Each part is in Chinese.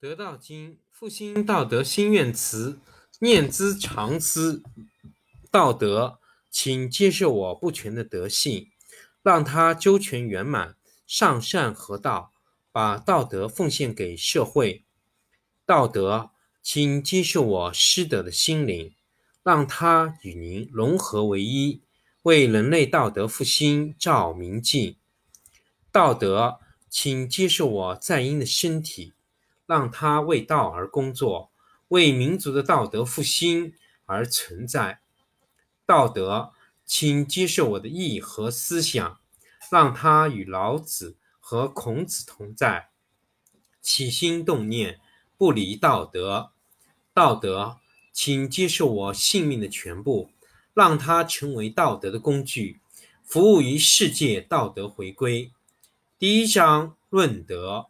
得道经，复兴道德心愿词，念兹常思道德，请接受我不全的德性，让它周全圆满，上善合道，把道德奉献给社会。道德，请接受我失德的心灵，让它与您融合为一，为人类道德复兴照明镜。道德，请接受我在阴的身体。让他为道而工作，为民族的道德复兴而存在。道德，请接受我的意和思想，让他与老子和孔子同在。起心动念不离道德。道德，请接受我性命的全部，让它成为道德的工具，服务于世界道德回归。第一章论德。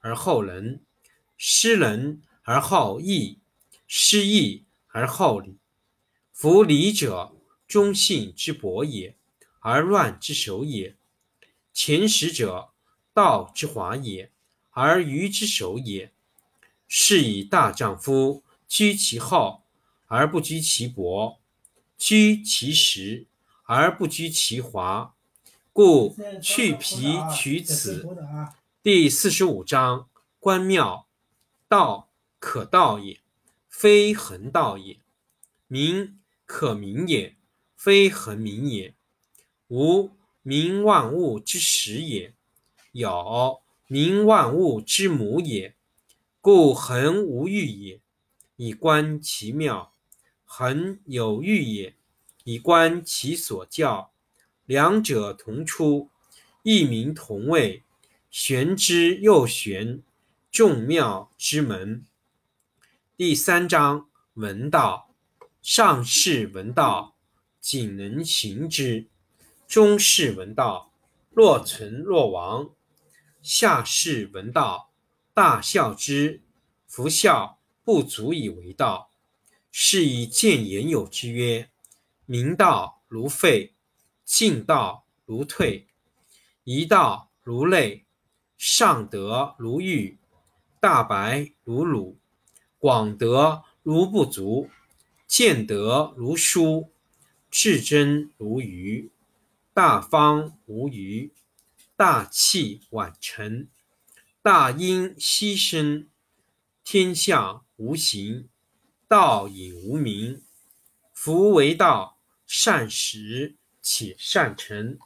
而后仁，失仁而后义，失义而后礼。夫礼者，忠信之薄也，而乱之首也；前识者，道之华也，而愚之首也。是以大丈夫居其厚而不居其薄，居其实而不居其华。故去皮取此。第四十五章：关庙，道可道也，非恒道也；名可名也，非恒名也。无名，万物之始也；有名，万物之母也。故恒无欲也，以观其妙；恒有欲也，以观其所教。两者同出，异名同谓。玄之又玄，众妙之门。第三章：闻道。上士闻道，仅能行之；中士闻道，若存若亡；下士闻道，大笑之。夫笑不足以为道，是以见言有之曰：明道如废，进道如退，一道如累。上德如玉，大白如鲁，广德如不足，见德如疏，至真如愚，大方无余，大器晚成，大音希声，天下无形，道隐无名。夫为道，善始且善成。